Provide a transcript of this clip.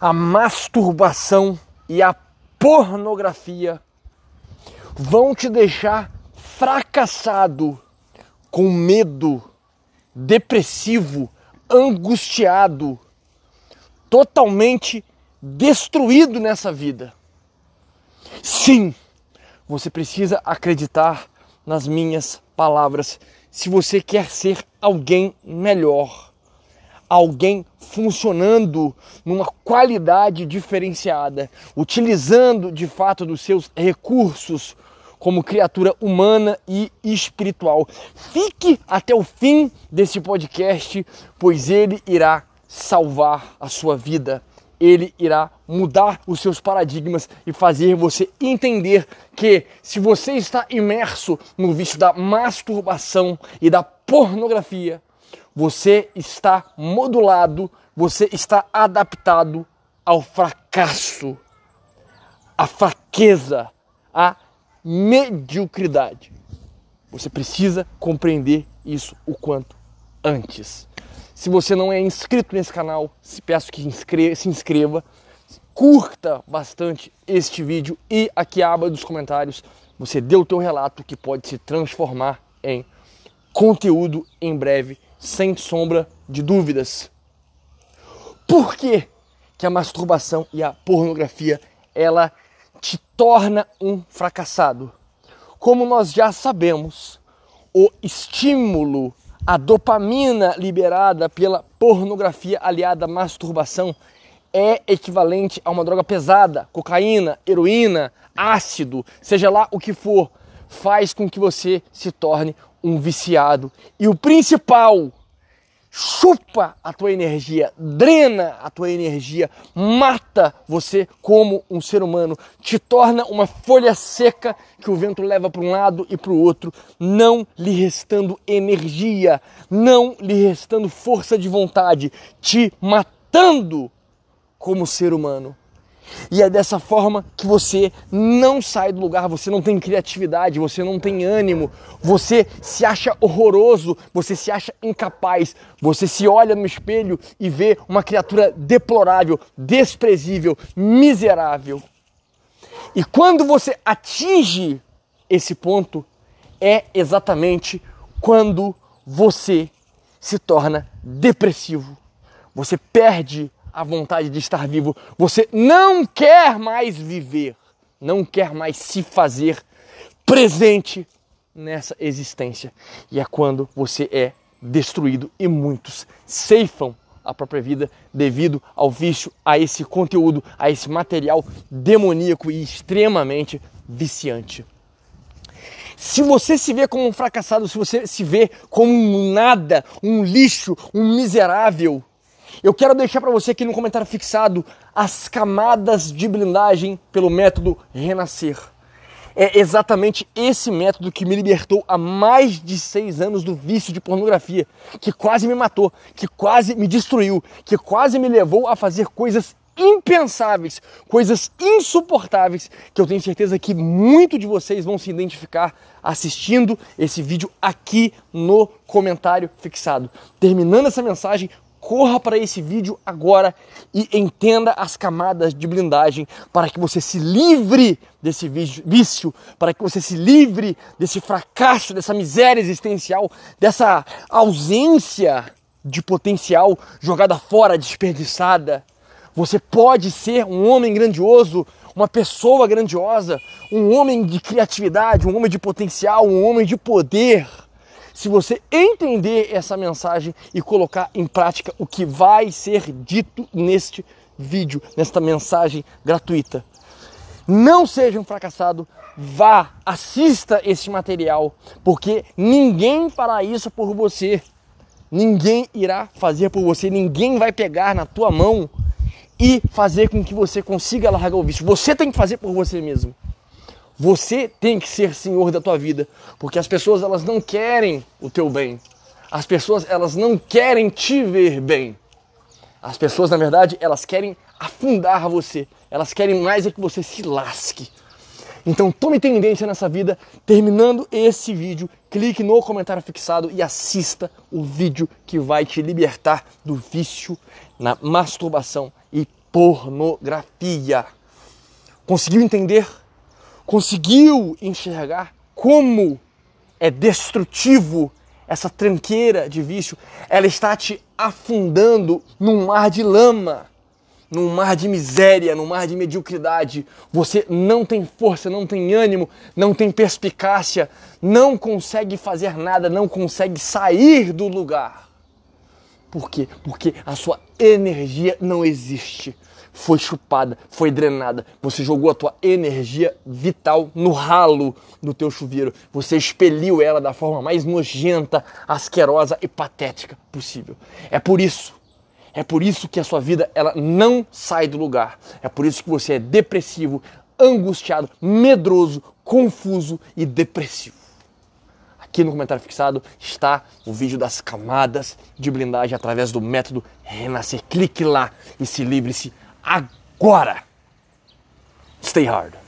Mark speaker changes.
Speaker 1: a masturbação e a pornografia vão te deixar fracassado, com medo, depressivo, angustiado, totalmente destruído nessa vida. Sim, você precisa acreditar nas minhas palavras se você quer ser alguém melhor alguém funcionando numa qualidade diferenciada, utilizando de fato dos seus recursos como criatura humana e espiritual. Fique até o fim desse podcast, pois ele irá salvar a sua vida. Ele irá mudar os seus paradigmas e fazer você entender que se você está imerso no vício da masturbação e da pornografia, você está modulado, você está adaptado ao fracasso, à fraqueza, à mediocridade. Você precisa compreender isso o quanto antes. Se você não é inscrito nesse canal, peço que se inscreva, curta bastante este vídeo e aqui a aba dos comentários você dê o teu relato que pode se transformar em conteúdo em breve sem sombra de dúvidas. Por que, a masturbação e a pornografia ela te torna um fracassado? Como nós já sabemos, o estímulo, a dopamina liberada pela pornografia aliada à masturbação é equivalente a uma droga pesada, cocaína, heroína, ácido, seja lá o que for, faz com que você se torne um viciado. E o principal, chupa a tua energia, drena a tua energia, mata você como um ser humano, te torna uma folha seca que o vento leva para um lado e para o outro, não lhe restando energia, não lhe restando força de vontade, te matando como ser humano. E é dessa forma que você não sai do lugar, você não tem criatividade, você não tem ânimo, você se acha horroroso, você se acha incapaz, você se olha no espelho e vê uma criatura deplorável, desprezível, miserável. E quando você atinge esse ponto, é exatamente quando você se torna depressivo. Você perde a vontade de estar vivo. Você não quer mais viver, não quer mais se fazer presente nessa existência. E é quando você é destruído e muitos ceifam a própria vida devido ao vício, a esse conteúdo, a esse material demoníaco e extremamente viciante. Se você se vê como um fracassado, se você se vê como um nada, um lixo, um miserável, eu quero deixar para você aqui no comentário fixado as camadas de blindagem pelo método Renascer. É exatamente esse método que me libertou há mais de seis anos do vício de pornografia, que quase me matou, que quase me destruiu, que quase me levou a fazer coisas impensáveis, coisas insuportáveis, que eu tenho certeza que muito de vocês vão se identificar assistindo esse vídeo aqui no comentário fixado. Terminando essa mensagem, corra para esse vídeo agora e entenda as camadas de blindagem para que você se livre desse vício, para que você se livre desse fracasso, dessa miséria existencial, dessa ausência de potencial jogada fora, desperdiçada. Você pode ser um homem grandioso, uma pessoa grandiosa, um homem de criatividade, um homem de potencial, um homem de poder se você entender essa mensagem e colocar em prática o que vai ser dito neste vídeo, nesta mensagem gratuita. Não seja um fracassado, vá, assista esse material, porque ninguém fará isso por você. Ninguém irá fazer por você, ninguém vai pegar na tua mão e fazer com que você consiga largar o vício. Você tem que fazer por você mesmo. Você tem que ser senhor da tua vida, porque as pessoas elas não querem o teu bem. As pessoas elas não querem te ver bem. As pessoas, na verdade, elas querem afundar você. Elas querem mais é que você se lasque. Então tome tendência nessa vida. Terminando esse vídeo, clique no comentário fixado e assista o vídeo que vai te libertar do vício na masturbação e pornografia. Conseguiu entender? Conseguiu enxergar como é destrutivo essa tranqueira de vício? Ela está te afundando num mar de lama num mar de miséria, num mar de mediocridade. Você não tem força, não tem ânimo, não tem perspicácia, não consegue fazer nada, não consegue sair do lugar. Por quê? Porque a sua energia não existe. Foi chupada, foi drenada. Você jogou a tua energia vital no ralo do teu chuveiro. Você expeliu ela da forma mais nojenta, asquerosa e patética possível. É por isso é por isso que a sua vida ela não sai do lugar. É por isso que você é depressivo, angustiado, medroso, confuso e depressivo. Aqui no comentário fixado está o vídeo das camadas de blindagem através do método Renascer. Clique lá e se livre-se agora. Stay hard.